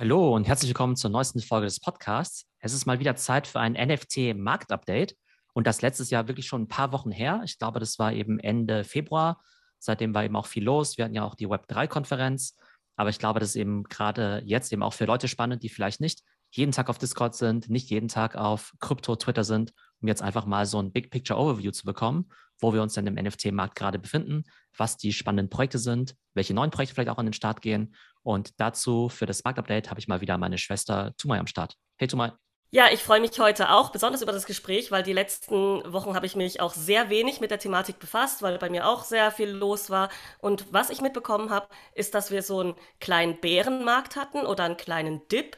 Hallo und herzlich willkommen zur neuesten Folge des Podcasts. Es ist mal wieder Zeit für ein NFT-Marktupdate und das letztes Jahr wirklich schon ein paar Wochen her. Ich glaube, das war eben Ende Februar. Seitdem war eben auch viel los. Wir hatten ja auch die Web3-Konferenz. Aber ich glaube, das ist eben gerade jetzt eben auch für Leute spannend, die vielleicht nicht jeden Tag auf Discord sind, nicht jeden Tag auf Krypto-Twitter sind, um jetzt einfach mal so ein Big Picture Overview zu bekommen, wo wir uns denn im NFT-Markt gerade befinden, was die spannenden Projekte sind, welche neuen Projekte vielleicht auch an den Start gehen und dazu für das Marktupdate habe ich mal wieder meine Schwester Tumai am Start. Hey Tumai. Ja, ich freue mich heute auch besonders über das Gespräch, weil die letzten Wochen habe ich mich auch sehr wenig mit der Thematik befasst, weil bei mir auch sehr viel los war. Und was ich mitbekommen habe, ist, dass wir so einen kleinen Bärenmarkt hatten oder einen kleinen Dip.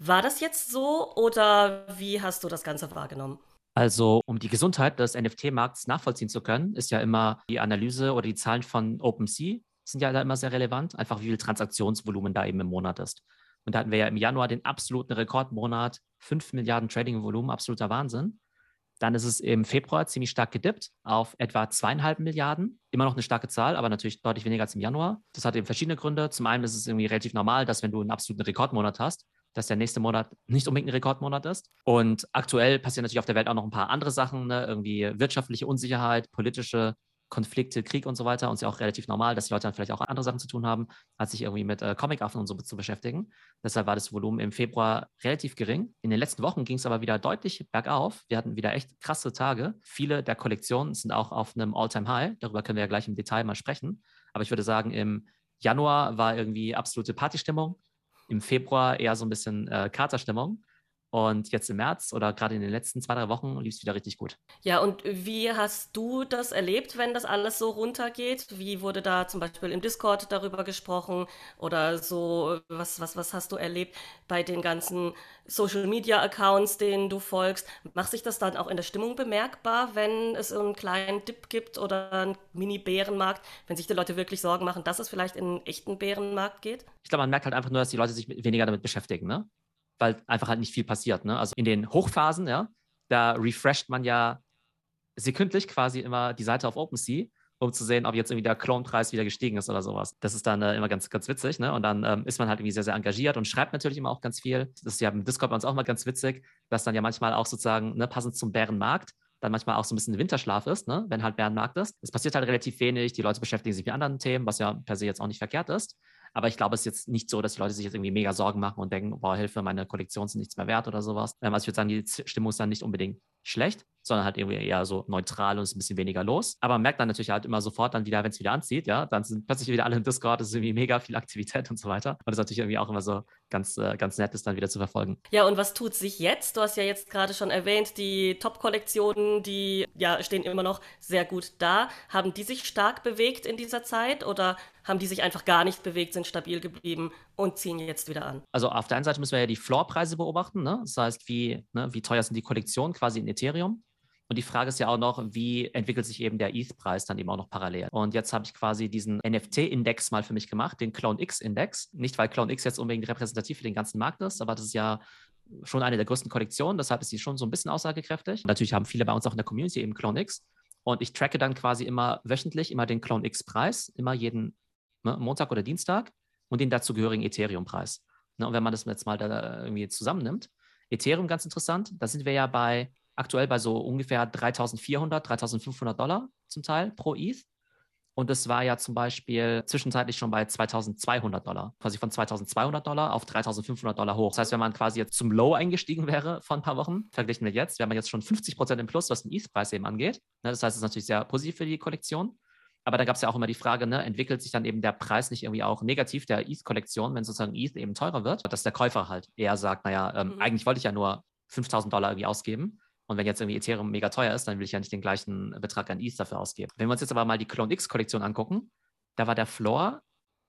War das jetzt so oder wie hast du das Ganze wahrgenommen? Also, um die Gesundheit des NFT-Markts nachvollziehen zu können, ist ja immer die Analyse oder die Zahlen von OpenSea sind ja da immer sehr relevant, einfach wie viel Transaktionsvolumen da eben im Monat ist. Und da hatten wir ja im Januar den absoluten Rekordmonat, 5 Milliarden Trading-Volumen, absoluter Wahnsinn. Dann ist es im Februar ziemlich stark gedippt auf etwa zweieinhalb Milliarden. Immer noch eine starke Zahl, aber natürlich deutlich weniger als im Januar. Das hat eben verschiedene Gründe. Zum einen ist es irgendwie relativ normal, dass wenn du einen absoluten Rekordmonat hast, dass der nächste Monat nicht unbedingt ein Rekordmonat ist. Und aktuell passieren natürlich auf der Welt auch noch ein paar andere Sachen, ne? irgendwie wirtschaftliche Unsicherheit, politische Konflikte, Krieg und so weiter. Und es ist ja auch relativ normal, dass die Leute dann vielleicht auch andere Sachen zu tun haben, als sich irgendwie mit äh, Comic-Affen und so zu beschäftigen. Deshalb war das Volumen im Februar relativ gering. In den letzten Wochen ging es aber wieder deutlich bergauf. Wir hatten wieder echt krasse Tage. Viele der Kollektionen sind auch auf einem All-Time-High. Darüber können wir ja gleich im Detail mal sprechen. Aber ich würde sagen, im Januar war irgendwie absolute Partystimmung. Im Februar eher so ein bisschen äh, Katerstimmung. Und jetzt im März oder gerade in den letzten zwei, drei Wochen lief es wieder richtig gut. Ja, und wie hast du das erlebt, wenn das alles so runtergeht? Wie wurde da zum Beispiel im Discord darüber gesprochen oder so? Was, was, was hast du erlebt bei den ganzen Social Media Accounts, denen du folgst? Macht sich das dann auch in der Stimmung bemerkbar, wenn es einen kleinen Dip gibt oder einen Mini-Bärenmarkt, wenn sich die Leute wirklich Sorgen machen, dass es vielleicht in einen echten Bärenmarkt geht? Ich glaube, man merkt halt einfach nur, dass die Leute sich weniger damit beschäftigen. Ne? Weil einfach halt nicht viel passiert. Ne? Also in den Hochphasen, ja, da refresht man ja sekündlich quasi immer die Seite auf OpenSea, um zu sehen, ob jetzt irgendwie der Clone-Preis wieder gestiegen ist oder sowas. Das ist dann äh, immer ganz, ganz witzig. Ne? Und dann ähm, ist man halt irgendwie sehr, sehr engagiert und schreibt natürlich immer auch ganz viel. Das ist ja im Discord bei uns auch mal ganz witzig, dass dann ja manchmal auch sozusagen, ne, passend zum Bärenmarkt, dann manchmal auch so ein bisschen Winterschlaf ist, ne? wenn halt Bärenmarkt ist. Es passiert halt relativ wenig, die Leute beschäftigen sich mit anderen Themen, was ja per se jetzt auch nicht verkehrt ist. Aber ich glaube, es ist jetzt nicht so, dass die Leute sich jetzt irgendwie mega Sorgen machen und denken, boah, Hilfe, meine Kollektion sind nichts mehr wert oder sowas. Ähm, also ich würde sagen, die Stimmung ist dann nicht unbedingt schlecht, sondern halt irgendwie eher so neutral und ist ein bisschen weniger los. Aber man merkt dann natürlich halt immer sofort dann wieder, wenn es wieder anzieht, ja, dann sind plötzlich wieder alle im Discord, es ist irgendwie mega viel Aktivität und so weiter. Und das ist natürlich irgendwie auch immer so ganz, äh, ganz nett, das dann wieder zu verfolgen. Ja, und was tut sich jetzt? Du hast ja jetzt gerade schon erwähnt, die Top-Kollektionen, die ja stehen immer noch sehr gut da. Haben die sich stark bewegt in dieser Zeit oder haben die sich einfach gar nicht bewegt, sind stabil geblieben und ziehen jetzt wieder an? Also auf der einen Seite müssen wir ja die Floorpreise beobachten, ne? das heißt, wie, ne, wie teuer sind die Kollektionen quasi in Ethereum. Und die Frage ist ja auch noch, wie entwickelt sich eben der ETH-Preis dann eben auch noch parallel? Und jetzt habe ich quasi diesen NFT-Index mal für mich gemacht, den Clone X-Index. Nicht, weil Clone X jetzt unbedingt repräsentativ für den ganzen Markt ist, aber das ist ja schon eine der größten Kollektionen, deshalb ist sie schon so ein bisschen aussagekräftig. Natürlich haben viele bei uns auch in der Community eben Clone X. Und ich tracke dann quasi immer wöchentlich immer den Clone X-Preis, immer jeden ne, Montag oder Dienstag und den dazugehörigen Ethereum-Preis. Ne, und wenn man das jetzt mal da irgendwie zusammennimmt, Ethereum ganz interessant, da sind wir ja bei aktuell bei so ungefähr 3400, 3500 Dollar zum Teil pro ETH. Und das war ja zum Beispiel zwischenzeitlich schon bei 2200 Dollar, quasi von 2200 Dollar auf 3500 Dollar hoch. Das heißt, wenn man quasi jetzt zum Low eingestiegen wäre vor ein paar Wochen, verglichen mit jetzt, wäre man jetzt schon 50 Prozent im Plus, was den ETH-Preis eben angeht. Ne, das heißt, es ist natürlich sehr positiv für die Kollektion. Aber da gab es ja auch immer die Frage, ne, entwickelt sich dann eben der Preis nicht irgendwie auch negativ der ETH-Kollektion, wenn sozusagen ETH eben teurer wird, dass der Käufer halt eher sagt, naja, ähm, mhm. eigentlich wollte ich ja nur 5000 Dollar irgendwie ausgeben und wenn jetzt irgendwie Ethereum mega teuer ist, dann will ich ja nicht den gleichen Betrag an ETH dafür ausgeben. Wenn wir uns jetzt aber mal die Clone X-Kollektion angucken, da war der Floor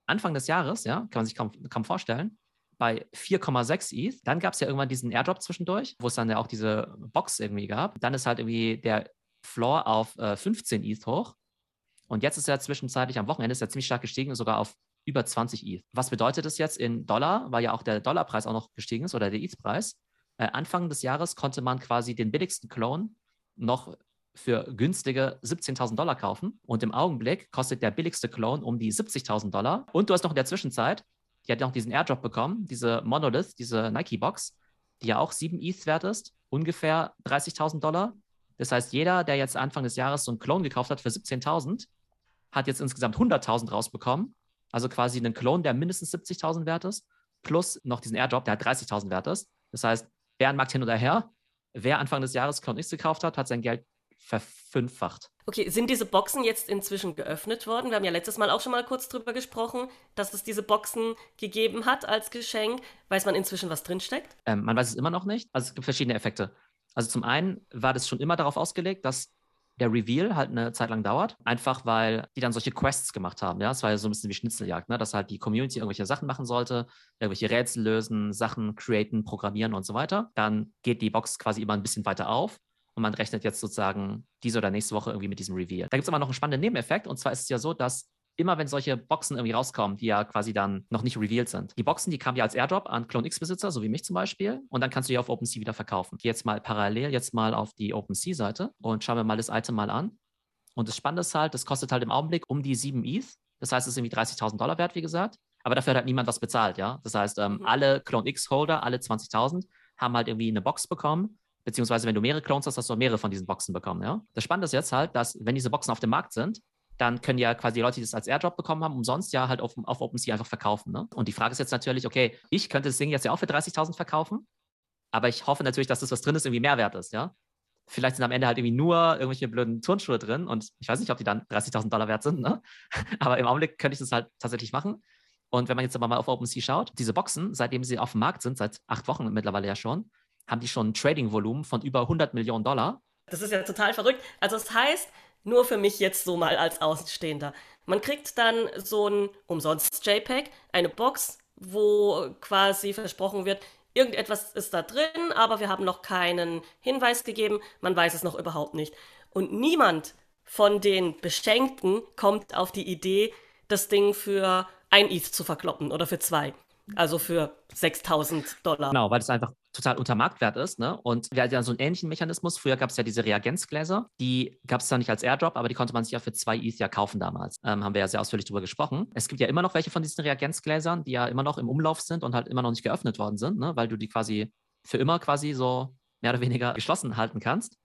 Anfang des Jahres, ja, kann man sich kaum, kaum vorstellen, bei 4,6 ETH. Dann gab es ja irgendwann diesen Airdrop zwischendurch, wo es dann ja auch diese Box irgendwie gab. Dann ist halt irgendwie der Floor auf äh, 15 ETH hoch. Und jetzt ist er zwischenzeitlich am Wochenende ist er ziemlich stark gestiegen, sogar auf über 20 ETH. Was bedeutet das jetzt in Dollar, weil ja auch der Dollarpreis auch noch gestiegen ist oder der ETH-Preis? Äh, Anfang des Jahres konnte man quasi den billigsten Clone noch für günstige 17.000 Dollar kaufen. Und im Augenblick kostet der billigste Clone um die 70.000 Dollar. Und du hast noch in der Zwischenzeit die hat ja noch diesen Airdrop bekommen, diese Monolith, diese Nike-Box, die ja auch 7 ETH wert ist, ungefähr 30.000 Dollar. Das heißt, jeder, der jetzt Anfang des Jahres so einen Clone gekauft hat für 17.000, hat jetzt insgesamt 100.000 rausbekommen. Also quasi einen Clone, der mindestens 70.000 wert ist, plus noch diesen Airdrop, der halt 30.000 wert ist. Das heißt, Bärenmarkt hin oder her, wer Anfang des Jahres Clone X gekauft hat, hat sein Geld verfünffacht. Okay, sind diese Boxen jetzt inzwischen geöffnet worden? Wir haben ja letztes Mal auch schon mal kurz drüber gesprochen, dass es diese Boxen gegeben hat als Geschenk. Weiß man inzwischen, was drinsteckt? Ähm, man weiß es immer noch nicht. Also es gibt verschiedene Effekte. Also zum einen war das schon immer darauf ausgelegt, dass der Reveal halt eine Zeit lang dauert, einfach weil die dann solche Quests gemacht haben. Ja, es war ja so ein bisschen wie Schnitzeljagd, ne? dass halt die Community irgendwelche Sachen machen sollte, irgendwelche Rätsel lösen, Sachen createn, programmieren und so weiter. Dann geht die Box quasi immer ein bisschen weiter auf und man rechnet jetzt sozusagen diese oder nächste Woche irgendwie mit diesem Reveal. Da gibt es aber noch einen spannenden Nebeneffekt und zwar ist es ja so, dass immer wenn solche Boxen irgendwie rauskommen, die ja quasi dann noch nicht revealed sind. Die Boxen, die kamen ja als Airdrop an Clone X-Besitzer, so wie mich zum Beispiel, und dann kannst du die auf OpenSea wieder verkaufen. Geh jetzt mal parallel jetzt mal auf die OpenSea-Seite und schauen wir mal das Item mal an. Und das Spannende ist halt, das kostet halt im Augenblick um die 7 ETH. Das heißt, es ist irgendwie 30.000 Dollar wert, wie gesagt. Aber dafür hat halt niemand was bezahlt, ja. Das heißt, ähm, mhm. alle Clone X-Holder, alle 20.000, haben halt irgendwie eine Box bekommen. Beziehungsweise, wenn du mehrere Clones hast, hast du mehrere von diesen Boxen bekommen, ja. Das Spannende ist jetzt halt, dass, wenn diese Boxen auf dem Markt sind, dann können ja quasi die Leute, die das als Airdrop bekommen haben, umsonst ja halt auf, auf OpenSea einfach verkaufen. Ne? Und die Frage ist jetzt natürlich, okay, ich könnte das Ding jetzt ja auch für 30.000 verkaufen, aber ich hoffe natürlich, dass das, was drin ist, irgendwie Mehrwert ist, ja. Vielleicht sind am Ende halt irgendwie nur irgendwelche blöden Turnschuhe drin und ich weiß nicht, ob die dann 30.000 Dollar wert sind, ne? aber im Augenblick könnte ich das halt tatsächlich machen. Und wenn man jetzt aber mal auf OpenSea schaut, diese Boxen, seitdem sie auf dem Markt sind, seit acht Wochen mittlerweile ja schon, haben die schon ein Trading-Volumen von über 100 Millionen Dollar. Das ist ja total verrückt. Also das heißt, nur für mich jetzt so mal als Außenstehender. Man kriegt dann so ein umsonst JPEG, eine Box, wo quasi versprochen wird, irgendetwas ist da drin, aber wir haben noch keinen Hinweis gegeben, man weiß es noch überhaupt nicht. Und niemand von den Beschenkten kommt auf die Idee, das Ding für ein ETH zu verkloppen oder für zwei. Also für 6000 Dollar. Genau, weil es einfach total unter Marktwert ist. Ne? Und wir hatten ja so einen ähnlichen Mechanismus. Früher gab es ja diese Reagenzgläser. Die gab es zwar nicht als Airdrop, aber die konnte man sich ja für zwei ETH kaufen damals. Ähm, haben wir ja sehr ausführlich darüber gesprochen. Es gibt ja immer noch welche von diesen Reagenzgläsern, die ja immer noch im Umlauf sind und halt immer noch nicht geöffnet worden sind, ne? weil du die quasi für immer quasi so mehr oder weniger geschlossen halten kannst.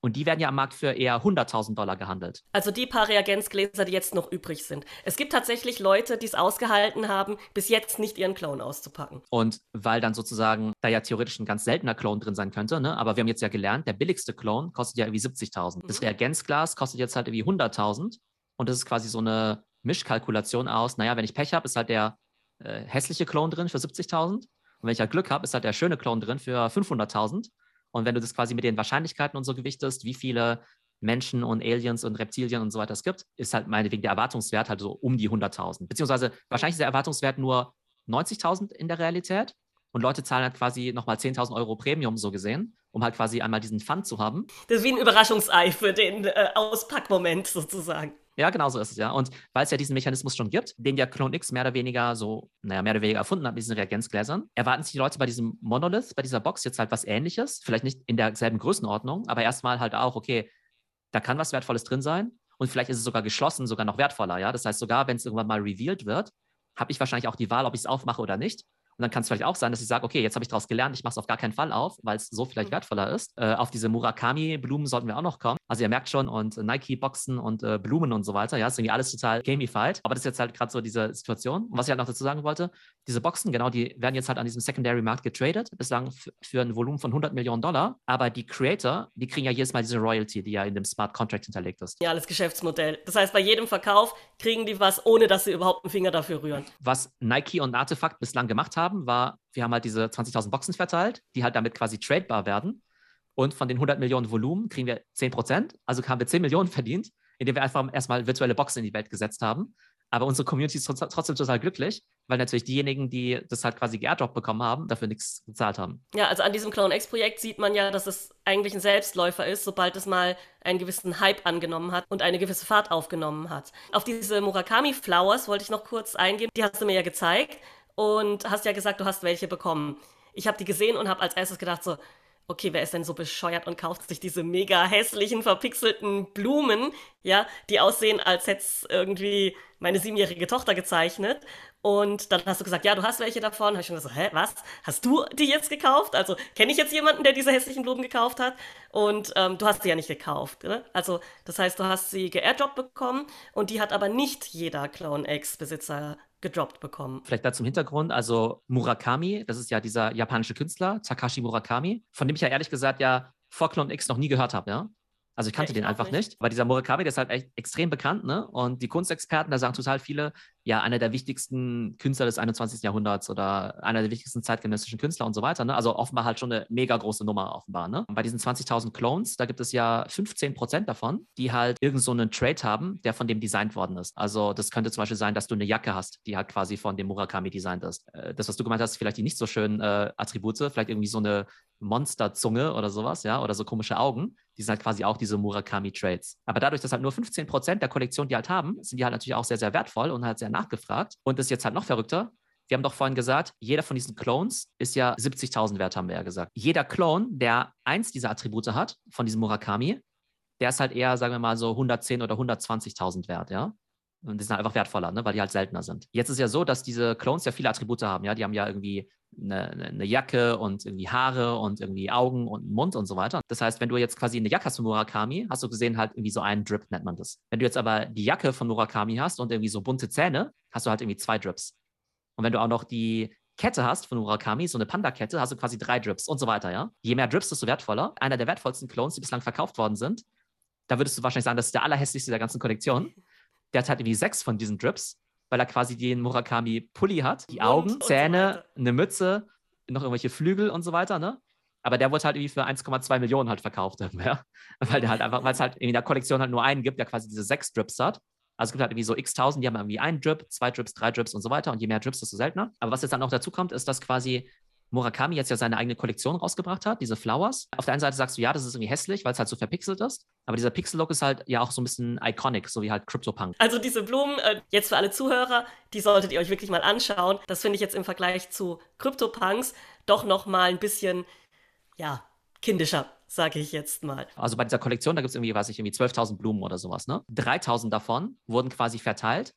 Und die werden ja am Markt für eher 100.000 Dollar gehandelt. Also die paar Reagenzgläser, die jetzt noch übrig sind. Es gibt tatsächlich Leute, die es ausgehalten haben, bis jetzt nicht ihren Clone auszupacken. Und weil dann sozusagen da ja theoretisch ein ganz seltener Clone drin sein könnte, ne? aber wir haben jetzt ja gelernt, der billigste Clone kostet ja irgendwie 70.000. Mhm. Das Reagenzglas kostet jetzt halt irgendwie 100.000. Und das ist quasi so eine Mischkalkulation aus, naja, wenn ich Pech habe, ist halt der äh, hässliche Clone drin für 70.000. Und wenn ich halt Glück habe, ist halt der schöne Clone drin für 500.000. Und wenn du das quasi mit den Wahrscheinlichkeiten und so gewichtest, wie viele Menschen und Aliens und Reptilien und so weiter es gibt, ist halt meinetwegen der Erwartungswert halt so um die 100.000. Beziehungsweise wahrscheinlich ist der Erwartungswert nur 90.000 in der Realität. Und Leute zahlen halt quasi nochmal 10.000 Euro Premium so gesehen, um halt quasi einmal diesen Fund zu haben. Das ist wie ein Überraschungsei für den äh, Auspackmoment sozusagen. Ja, genau so ist es, ja. Und weil es ja diesen Mechanismus schon gibt, den ja Clone X mehr oder weniger so, naja, mehr oder weniger erfunden hat mit diesen Reagenzgläsern, erwarten sich die Leute bei diesem Monolith, bei dieser Box jetzt halt was ähnliches, vielleicht nicht in derselben Größenordnung, aber erstmal halt auch, okay, da kann was Wertvolles drin sein und vielleicht ist es sogar geschlossen, sogar noch wertvoller, ja. Das heißt, sogar wenn es irgendwann mal revealed wird, habe ich wahrscheinlich auch die Wahl, ob ich es aufmache oder nicht. Und dann kann es vielleicht auch sein, dass ich sage, okay, jetzt habe ich daraus gelernt, ich mache es auf gar keinen Fall auf, weil es so vielleicht mhm. wertvoller ist. Äh, auf diese Murakami-Blumen sollten wir auch noch kommen. Also ihr merkt schon, und Nike-Boxen und äh, Blumen und so weiter, ja, ist irgendwie alles total gamified. Aber das ist jetzt halt gerade so diese Situation. Und was ich halt noch dazu sagen wollte, diese Boxen, genau, die werden jetzt halt an diesem Secondary-Markt getradet, bislang für ein Volumen von 100 Millionen Dollar. Aber die Creator, die kriegen ja jedes Mal diese Royalty, die ja in dem Smart Contract hinterlegt ist. Ja, alles Geschäftsmodell. Das heißt, bei jedem Verkauf kriegen die was, ohne dass sie überhaupt einen Finger dafür rühren. Was Nike und Artefakt bislang gemacht haben, war wir haben halt diese 20.000 Boxen verteilt, die halt damit quasi tradebar werden. Und von den 100 Millionen Volumen kriegen wir 10 Prozent. Also haben wir 10 Millionen verdient, indem wir einfach erstmal virtuelle Boxen in die Welt gesetzt haben. Aber unsere Community ist trotzdem total glücklich, weil natürlich diejenigen, die das halt quasi geairdrop bekommen haben, dafür nichts gezahlt haben. Ja, also an diesem Clone X-Projekt sieht man ja, dass es eigentlich ein Selbstläufer ist, sobald es mal einen gewissen Hype angenommen hat und eine gewisse Fahrt aufgenommen hat. Auf diese Murakami Flowers wollte ich noch kurz eingehen. Die hast du mir ja gezeigt und hast ja gesagt, du hast welche bekommen. Ich habe die gesehen und habe als erstes gedacht so, okay, wer ist denn so bescheuert und kauft sich diese mega hässlichen, verpixelten Blumen, ja, die aussehen, als hätte es irgendwie meine siebenjährige Tochter gezeichnet. Und dann hast du gesagt, ja, du hast welche davon. Habe ich schon gesagt, hä, was? Hast du die jetzt gekauft? Also kenne ich jetzt jemanden, der diese hässlichen Blumen gekauft hat? Und ähm, du hast sie ja nicht gekauft. Ne? Also das heißt, du hast sie geairdroppt bekommen und die hat aber nicht jeder Clone X-Besitzer gedroppt bekommen. Vielleicht da zum Hintergrund, also Murakami, das ist ja dieser japanische Künstler, Takashi Murakami, von dem ich ja ehrlich gesagt ja vor Clone X noch nie gehört habe, ja. Also ich kannte ja, ich den einfach nicht. nicht. Aber dieser Murakami, der ist halt echt extrem bekannt, ne? Und die Kunstexperten, da sagen total viele, ja, einer der wichtigsten Künstler des 21. Jahrhunderts oder einer der wichtigsten zeitgenössischen Künstler und so weiter, ne? Also offenbar halt schon eine mega große Nummer offenbar, ne? Bei diesen 20.000 Clones, da gibt es ja 15 Prozent davon, die halt irgend so einen Trade haben, der von dem designt worden ist. Also das könnte zum Beispiel sein, dass du eine Jacke hast, die halt quasi von dem Murakami designt ist. Äh, das, was du gemeint hast, vielleicht die nicht so schönen äh, Attribute, vielleicht irgendwie so eine Monsterzunge oder sowas, ja, oder so komische Augen die sind halt quasi auch diese Murakami-Trades. Aber dadurch, dass halt nur 15 Prozent der Kollektion die halt haben, sind die halt natürlich auch sehr, sehr wertvoll und halt sehr nachgefragt. Und das ist jetzt halt noch verrückter. Wir haben doch vorhin gesagt, jeder von diesen Clones ist ja 70.000 wert, haben wir ja gesagt. Jeder Clone, der eins dieser Attribute hat, von diesem Murakami, der ist halt eher, sagen wir mal, so 110 oder 120.000 wert, ja. Und die sind halt einfach wertvoller, ne? weil die halt seltener sind. Jetzt ist ja so, dass diese Clones ja viele Attribute haben, ja. Die haben ja irgendwie eine, eine, Jacke und irgendwie Haare und irgendwie Augen und Mund und so weiter. Das heißt, wenn du jetzt quasi eine Jacke hast von Murakami, hast du gesehen halt irgendwie so einen Drip, nennt man das. Wenn du jetzt aber die Jacke von Murakami hast und irgendwie so bunte Zähne, hast du halt irgendwie zwei Drips. Und wenn du auch noch die Kette hast von Murakami, so eine Panda-Kette, hast du quasi drei Drips und so weiter, ja. Je mehr Drips, desto wertvoller. Einer der wertvollsten Clones, die bislang verkauft worden sind, da würdest du wahrscheinlich sagen, das ist der allerhässlichste der ganzen Kollektion. Der hat halt irgendwie sechs von diesen Drips weil er quasi den Murakami-Pulli hat, die Augen, und, Zähne, so eine Mütze, noch irgendwelche Flügel und so weiter, ne? Aber der wurde halt irgendwie für 1,2 Millionen halt verkauft, ja? weil der halt einfach, weil es halt in der Kollektion halt nur einen gibt, der quasi diese sechs Drips hat. Also es gibt halt irgendwie so x tausend, die haben irgendwie einen Drip, zwei Drips, drei Drips und so weiter. Und je mehr Drips, desto seltener. Aber was jetzt dann auch dazu kommt, ist, dass quasi Murakami jetzt ja seine eigene Kollektion rausgebracht hat, diese Flowers. Auf der einen Seite sagst du, ja, das ist irgendwie hässlich, weil es halt so verpixelt ist. Aber dieser Pixel-Look ist halt ja auch so ein bisschen iconic, so wie halt CryptoPunk. Also diese Blumen, äh, jetzt für alle Zuhörer, die solltet ihr euch wirklich mal anschauen. Das finde ich jetzt im Vergleich zu CryptoPunks doch noch mal ein bisschen, ja, kindischer sage ich jetzt mal. Also bei dieser Kollektion, da gibt es irgendwie, weiß ich, irgendwie 12.000 Blumen oder sowas, ne? 3.000 davon wurden quasi verteilt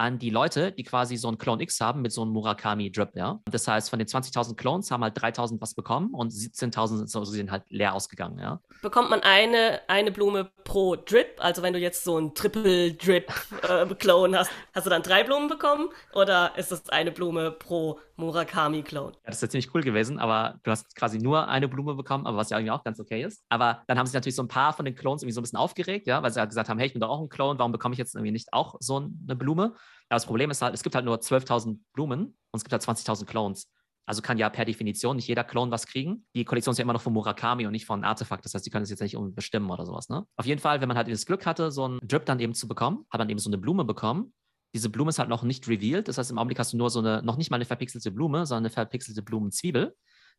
an die Leute, die quasi so einen Clone X haben mit so einem Murakami-Drip, ja. Das heißt, von den 20.000 Clones haben halt 3.000 was bekommen und 17.000 sind, so, sind halt leer ausgegangen, ja. Bekommt man eine, eine Blume pro Drip? Also wenn du jetzt so einen Triple-Drip-Clone äh, hast, hast du dann drei Blumen bekommen? Oder ist das eine Blume pro Murakami-Clone? Ja, das ist ja ziemlich cool gewesen, aber du hast quasi nur eine Blume bekommen, aber was ja irgendwie auch ganz okay ist. Aber dann haben sich natürlich so ein paar von den Clones irgendwie so ein bisschen aufgeregt, ja, weil sie halt gesagt haben, hey, ich bin doch auch ein Clone, warum bekomme ich jetzt irgendwie nicht auch so eine Blume? Aber das Problem ist halt, es gibt halt nur 12.000 Blumen und es gibt halt 20.000 Clones. Also kann ja per Definition nicht jeder Clone was kriegen. Die Kollektion ist ja immer noch von Murakami und nicht von Artefakt. Das heißt, die können es jetzt nicht bestimmen oder sowas. Ne? Auf jeden Fall, wenn man halt das Glück hatte, so einen Drip dann eben zu bekommen, hat man eben so eine Blume bekommen. Diese Blume ist halt noch nicht revealed. Das heißt, im Augenblick hast du nur so eine, noch nicht mal eine verpixelte Blume, sondern eine verpixelte Blumenzwiebel,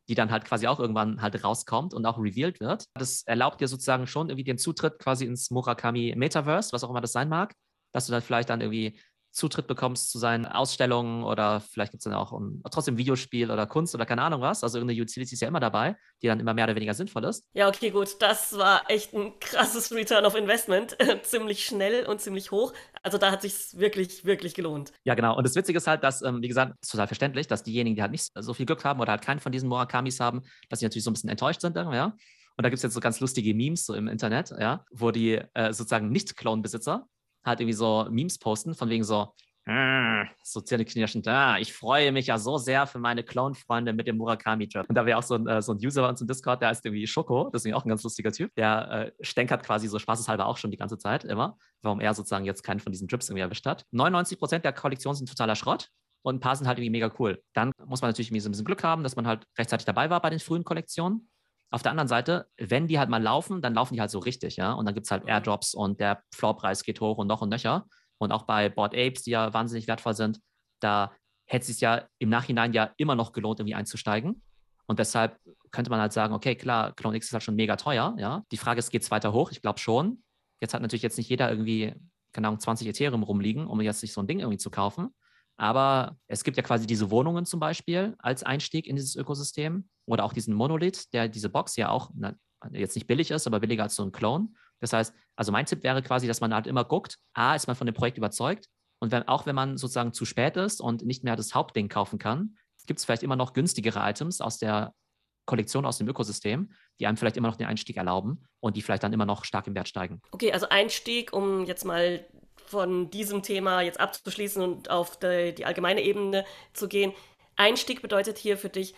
die dann halt quasi auch irgendwann halt rauskommt und auch revealed wird. Das erlaubt dir sozusagen schon irgendwie den Zutritt quasi ins Murakami Metaverse, was auch immer das sein mag, dass du dann vielleicht dann irgendwie Zutritt bekommst zu seinen Ausstellungen oder vielleicht gibt es dann auch ein, trotzdem Videospiel oder Kunst oder keine Ahnung was. Also irgendeine Utility ist ja immer dabei, die dann immer mehr oder weniger sinnvoll ist. Ja, okay, gut. Das war echt ein krasses Return of Investment. ziemlich schnell und ziemlich hoch. Also da hat sich wirklich, wirklich gelohnt. Ja, genau. Und das Witzige ist halt, dass, ähm, wie gesagt, ist total verständlich, dass diejenigen, die halt nicht so viel Glück haben oder halt keinen von diesen Murakamis haben, dass sie natürlich so ein bisschen enttäuscht sind, ja. Und da gibt es jetzt so ganz lustige Memes so im Internet, ja, wo die äh, sozusagen Nicht-Clone-Besitzer halt irgendwie so Memes posten, von wegen so, ah, so zähneknirschend, ah, ich freue mich ja so sehr für meine Clone-Freunde mit dem Murakami-Trap. Und da wäre auch so ein, äh, so ein User bei uns im Discord, der heißt irgendwie Schoko, irgendwie auch ein ganz lustiger Typ, der äh, stänkert quasi so spaßeshalber auch schon die ganze Zeit immer, warum er sozusagen jetzt keinen von diesen Trips irgendwie erwischt hat. 99% der Kollektion sind totaler Schrott und ein paar sind halt irgendwie mega cool. Dann muss man natürlich irgendwie so ein bisschen Glück haben, dass man halt rechtzeitig dabei war bei den frühen Kollektionen. Auf der anderen Seite, wenn die halt mal laufen, dann laufen die halt so richtig, ja. Und dann gibt es halt Airdrops und der Floorpreis geht hoch und noch und nöcher. Und auch bei Board Apes, die ja wahnsinnig wertvoll sind, da hätte es sich ja im Nachhinein ja immer noch gelohnt, irgendwie einzusteigen. Und deshalb könnte man halt sagen, okay, klar, Clone X ist halt schon mega teuer, ja. Die Frage ist, geht es weiter hoch? Ich glaube schon. Jetzt hat natürlich jetzt nicht jeder irgendwie, keine Ahnung, 20 Ethereum rumliegen, um jetzt sich so ein Ding irgendwie zu kaufen. Aber es gibt ja quasi diese Wohnungen zum Beispiel als Einstieg in dieses Ökosystem oder auch diesen Monolith, der diese Box ja auch na, jetzt nicht billig ist, aber billiger als so ein Clone. Das heißt, also mein Tipp wäre quasi, dass man halt immer guckt, A, ist man von dem Projekt überzeugt Und wenn, auch wenn man sozusagen zu spät ist und nicht mehr das Hauptding kaufen kann, gibt es vielleicht immer noch günstigere Items aus der Kollektion, aus dem Ökosystem, die einem vielleicht immer noch den Einstieg erlauben und die vielleicht dann immer noch stark im Wert steigen. Okay, also Einstieg, um jetzt mal von diesem Thema jetzt abzuschließen und auf die, die allgemeine Ebene zu gehen. Einstieg bedeutet hier für dich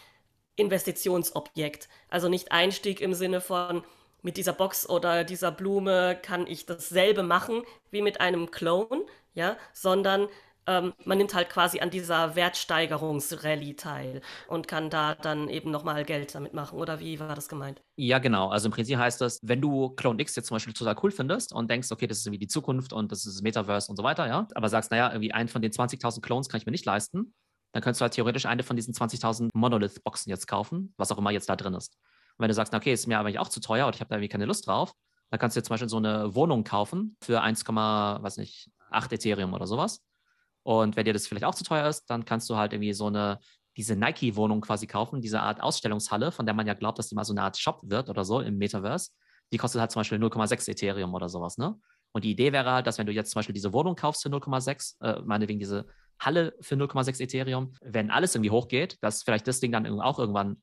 Investitionsobjekt. Also nicht Einstieg im Sinne von, mit dieser Box oder dieser Blume kann ich dasselbe machen wie mit einem Clone, ja, sondern ähm, man nimmt halt quasi an dieser Wertsteigerungsrallye teil und kann da dann eben nochmal Geld damit machen. Oder wie war das gemeint? Ja, genau. Also im Prinzip heißt das, wenn du Clone X jetzt zum Beispiel total cool findest und denkst, okay, das ist irgendwie die Zukunft und das ist das Metaverse und so weiter, ja, aber sagst, naja, irgendwie einen von den 20.000 Clones kann ich mir nicht leisten, dann könntest du halt theoretisch eine von diesen 20.000 Monolith-Boxen jetzt kaufen, was auch immer jetzt da drin ist. Und wenn du sagst, na, okay, ist mir aber auch zu teuer oder ich habe da irgendwie keine Lust drauf, dann kannst du jetzt zum Beispiel so eine Wohnung kaufen für 1, was nicht, 8 Ethereum oder sowas. Und wenn dir das vielleicht auch zu teuer ist, dann kannst du halt irgendwie so eine, diese Nike-Wohnung quasi kaufen, diese Art Ausstellungshalle, von der man ja glaubt, dass die mal so eine Art Shop wird oder so im Metaverse. Die kostet halt zum Beispiel 0,6 Ethereum oder sowas, ne? Und die Idee wäre halt, dass wenn du jetzt zum Beispiel diese Wohnung kaufst für 0,6, äh, meinetwegen diese Halle für 0,6 Ethereum, wenn alles irgendwie hochgeht, dass vielleicht das Ding dann auch irgendwann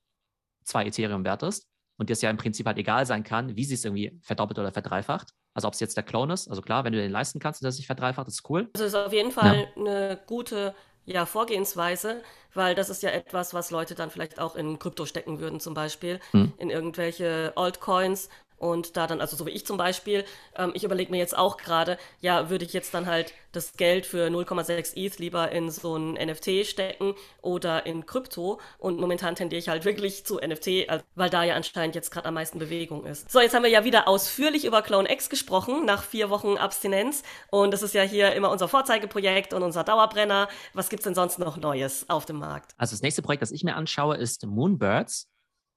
2 Ethereum wert ist und dir es ja im Prinzip halt egal sein kann, wie sie es irgendwie verdoppelt oder verdreifacht. Also ob es jetzt der Clone ist, also klar, wenn du den leisten kannst, dass es sich verdreifacht, ist cool. Also ist auf jeden Fall ja. eine gute ja, Vorgehensweise, weil das ist ja etwas, was Leute dann vielleicht auch in Krypto stecken würden, zum Beispiel, hm. in irgendwelche Altcoins und da dann, also so wie ich zum Beispiel, ähm, ich überlege mir jetzt auch gerade, ja, würde ich jetzt dann halt das Geld für 0,6 ETH lieber in so ein NFT stecken oder in Krypto. Und momentan tendiere ich halt wirklich zu NFT, weil da ja anscheinend jetzt gerade am meisten Bewegung ist. So, jetzt haben wir ja wieder ausführlich über Clone X gesprochen, nach vier Wochen Abstinenz. Und das ist ja hier immer unser Vorzeigeprojekt und unser Dauerbrenner. Was gibt's denn sonst noch Neues auf dem Markt? Also das nächste Projekt, das ich mir anschaue, ist Moonbirds.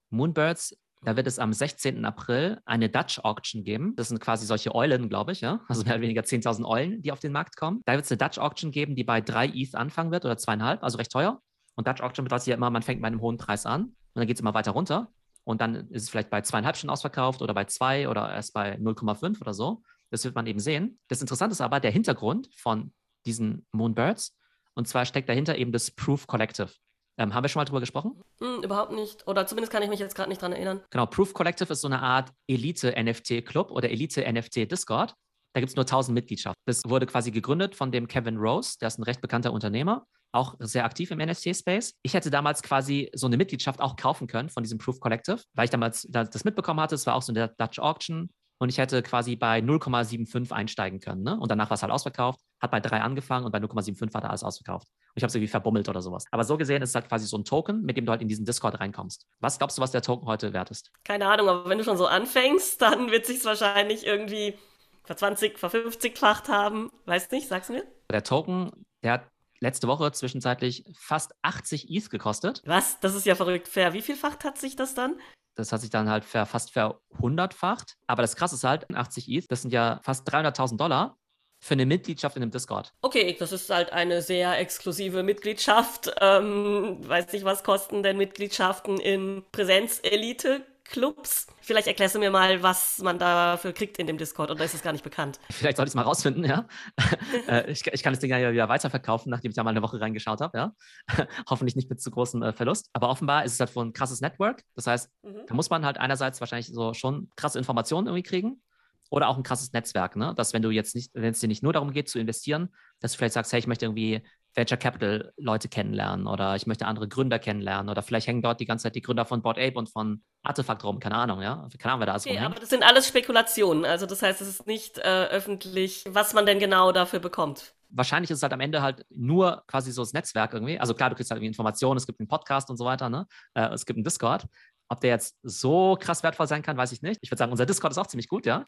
Moonbirds da wird es am 16. April eine Dutch Auction geben. Das sind quasi solche Eulen, glaube ich, ja. Also mehr oder weniger 10.000 Eulen, die auf den Markt kommen. Da wird es eine Dutch Auction geben, die bei drei ETH anfangen wird oder zweieinhalb, also recht teuer. Und Dutch Auction bedeutet ja immer, man fängt bei einem hohen Preis an und dann geht es immer weiter runter. Und dann ist es vielleicht bei zweieinhalb schon ausverkauft oder bei zwei oder erst bei 0,5 oder so. Das wird man eben sehen. Das Interessante ist aber der Hintergrund von diesen Moonbirds. Und zwar steckt dahinter eben das Proof Collective. Ähm, haben wir schon mal drüber gesprochen? Hm, überhaupt nicht. Oder zumindest kann ich mich jetzt gerade nicht dran erinnern. Genau, Proof Collective ist so eine Art Elite-NFT-Club oder Elite-NFT-Discord. Da gibt es nur 1000 Mitgliedschaften. Das wurde quasi gegründet von dem Kevin Rose, der ist ein recht bekannter Unternehmer, auch sehr aktiv im NFT-Space. Ich hätte damals quasi so eine Mitgliedschaft auch kaufen können von diesem Proof Collective, weil ich damals das mitbekommen hatte. Es war auch so eine Dutch Auction und ich hätte quasi bei 0,75 einsteigen können. Ne? Und danach war es halt ausverkauft, hat bei 3 angefangen und bei 0,75 war da alles ausverkauft ich habe es irgendwie verbummelt oder sowas. Aber so gesehen ist es halt quasi so ein Token, mit dem du halt in diesen Discord reinkommst. Was glaubst du, was der Token heute wert ist? Keine Ahnung, aber wenn du schon so anfängst, dann wird sich wahrscheinlich irgendwie ver 20, ver 50-facht haben. Weißt nicht, sagst du mir? Der Token, der hat letzte Woche zwischenzeitlich fast 80 ETH gekostet. Was? Das ist ja verrückt. Fair. Wie vielfacht hat sich das dann? Das hat sich dann halt ver, fast verhundertfacht. Aber das Krasse ist halt, 80 ETH, das sind ja fast 300.000 Dollar für eine Mitgliedschaft in einem Discord. Okay, das ist halt eine sehr exklusive Mitgliedschaft. Ähm, weiß nicht, was kosten denn Mitgliedschaften in Präsenzelite? Clubs. Vielleicht erklärst du mir mal, was man dafür kriegt in dem Discord, oder ist es gar nicht bekannt? Vielleicht sollte ich es mal rausfinden, ja. Äh, ich, ich, kann das Ding ja wieder weiterverkaufen, nachdem ich da mal eine Woche reingeschaut habe, ja. Hoffentlich nicht mit zu großem äh, Verlust. Aber offenbar ist es halt wohl ein krasses Network. Das heißt, mhm. da muss man halt einerseits wahrscheinlich so schon krasse Informationen irgendwie kriegen oder auch ein krasses Netzwerk, ne? Dass wenn du jetzt nicht, wenn es dir nicht nur darum geht zu investieren, dass du vielleicht sagst, hey, ich möchte irgendwie Venture Capital Leute kennenlernen oder ich möchte andere Gründer kennenlernen oder vielleicht hängen dort die ganze Zeit die Gründer von Board Ape und von Artefakt rum, keine Ahnung, ja, keine Ahnung, wer da ist. Okay, aber das sind alles Spekulationen, also das heißt, es ist nicht äh, öffentlich, was man denn genau dafür bekommt. Wahrscheinlich ist es halt am Ende halt nur quasi so das Netzwerk irgendwie. Also klar, du kriegst halt irgendwie Informationen, es gibt einen Podcast und so weiter, ne? Äh, es gibt einen Discord. Ob der jetzt so krass wertvoll sein kann, weiß ich nicht. Ich würde sagen, unser Discord ist auch ziemlich gut, ja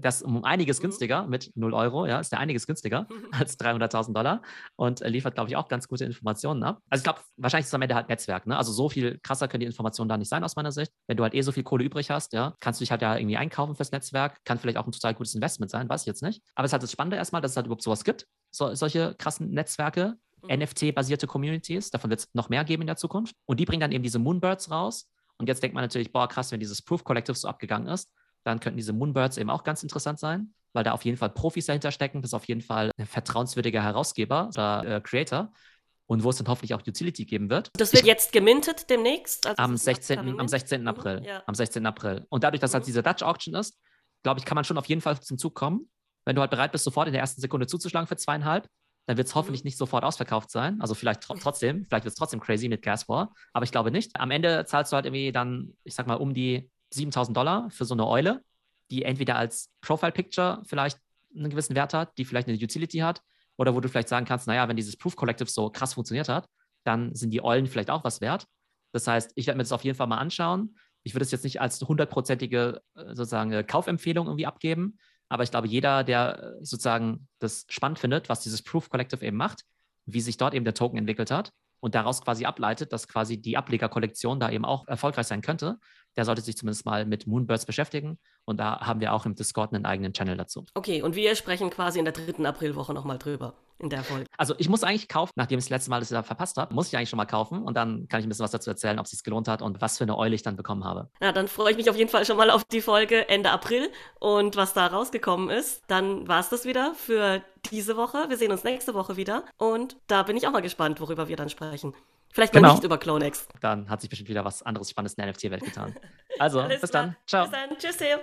das ist um einiges mhm. günstiger mit 0 Euro, ja, ist der einiges günstiger als 300.000 Dollar und liefert, glaube ich, auch ganz gute Informationen ab. Also ich glaube, wahrscheinlich ist es am Ende halt Netzwerk, ne? Also so viel krasser können die Informationen da nicht sein aus meiner Sicht. Wenn du halt eh so viel Kohle übrig hast, ja, kannst du dich halt ja irgendwie einkaufen fürs Netzwerk, kann vielleicht auch ein total gutes Investment sein, weiß ich jetzt nicht. Aber es ist halt das Spannende erstmal, dass es halt überhaupt sowas gibt, so, solche krassen Netzwerke, mhm. NFT-basierte Communities, davon wird es noch mehr geben in der Zukunft. Und die bringen dann eben diese Moonbirds raus. Und jetzt denkt man natürlich, boah, krass, wenn dieses Proof Collective so abgegangen ist, dann könnten diese Moonbirds eben auch ganz interessant sein, weil da auf jeden Fall Profis dahinter stecken. Das ist auf jeden Fall ein vertrauenswürdiger Herausgeber oder äh, Creator und wo es dann hoffentlich auch Utility geben wird. Das wird jetzt gemintet demnächst? Also am, 16, am 16. Mhm, April. Ja. Am 16. April. Und dadurch, dass halt mhm. halt diese Dutch Auction ist, glaube ich, kann man schon auf jeden Fall zum Zug kommen. Wenn du halt bereit bist, sofort in der ersten Sekunde zuzuschlagen für zweieinhalb, dann wird es hoffentlich mhm. nicht sofort ausverkauft sein. Also vielleicht tr trotzdem, vielleicht wird es trotzdem crazy mit Gas War, aber ich glaube nicht. Am Ende zahlst du halt irgendwie dann, ich sag mal, um die 7000 Dollar für so eine Eule, die entweder als Profile Picture vielleicht einen gewissen Wert hat, die vielleicht eine Utility hat, oder wo du vielleicht sagen kannst, naja, wenn dieses Proof Collective so krass funktioniert hat, dann sind die Eulen vielleicht auch was wert. Das heißt, ich werde mir das auf jeden Fall mal anschauen. Ich würde es jetzt nicht als hundertprozentige äh, sozusagen äh, Kaufempfehlung irgendwie abgeben, aber ich glaube, jeder, der äh, sozusagen das spannend findet, was dieses Proof Collective eben macht, wie sich dort eben der Token entwickelt hat und daraus quasi ableitet, dass quasi die Ablegerkollektion da eben auch erfolgreich sein könnte, der sollte sich zumindest mal mit Moonbirds beschäftigen. Und da haben wir auch im Discord einen eigenen Channel dazu. Okay, und wir sprechen quasi in der dritten Aprilwoche nochmal drüber in der Folge. Also ich muss eigentlich kaufen, nachdem ich das letzte Mal das ja verpasst habe, muss ich eigentlich schon mal kaufen und dann kann ich ein bisschen was dazu erzählen, ob es sich gelohnt hat und was für eine Eule ich dann bekommen habe. Ja, dann freue ich mich auf jeden Fall schon mal auf die Folge Ende April und was da rausgekommen ist. Dann war es das wieder für diese Woche. Wir sehen uns nächste Woche wieder und da bin ich auch mal gespannt, worüber wir dann sprechen. Vielleicht mal genau. nicht über CloneX. Dann hat sich bestimmt wieder was anderes Spannendes in der NFT-Welt getan. Also, bis klar. dann. Ciao. Bis dann. Tschüss, Theo.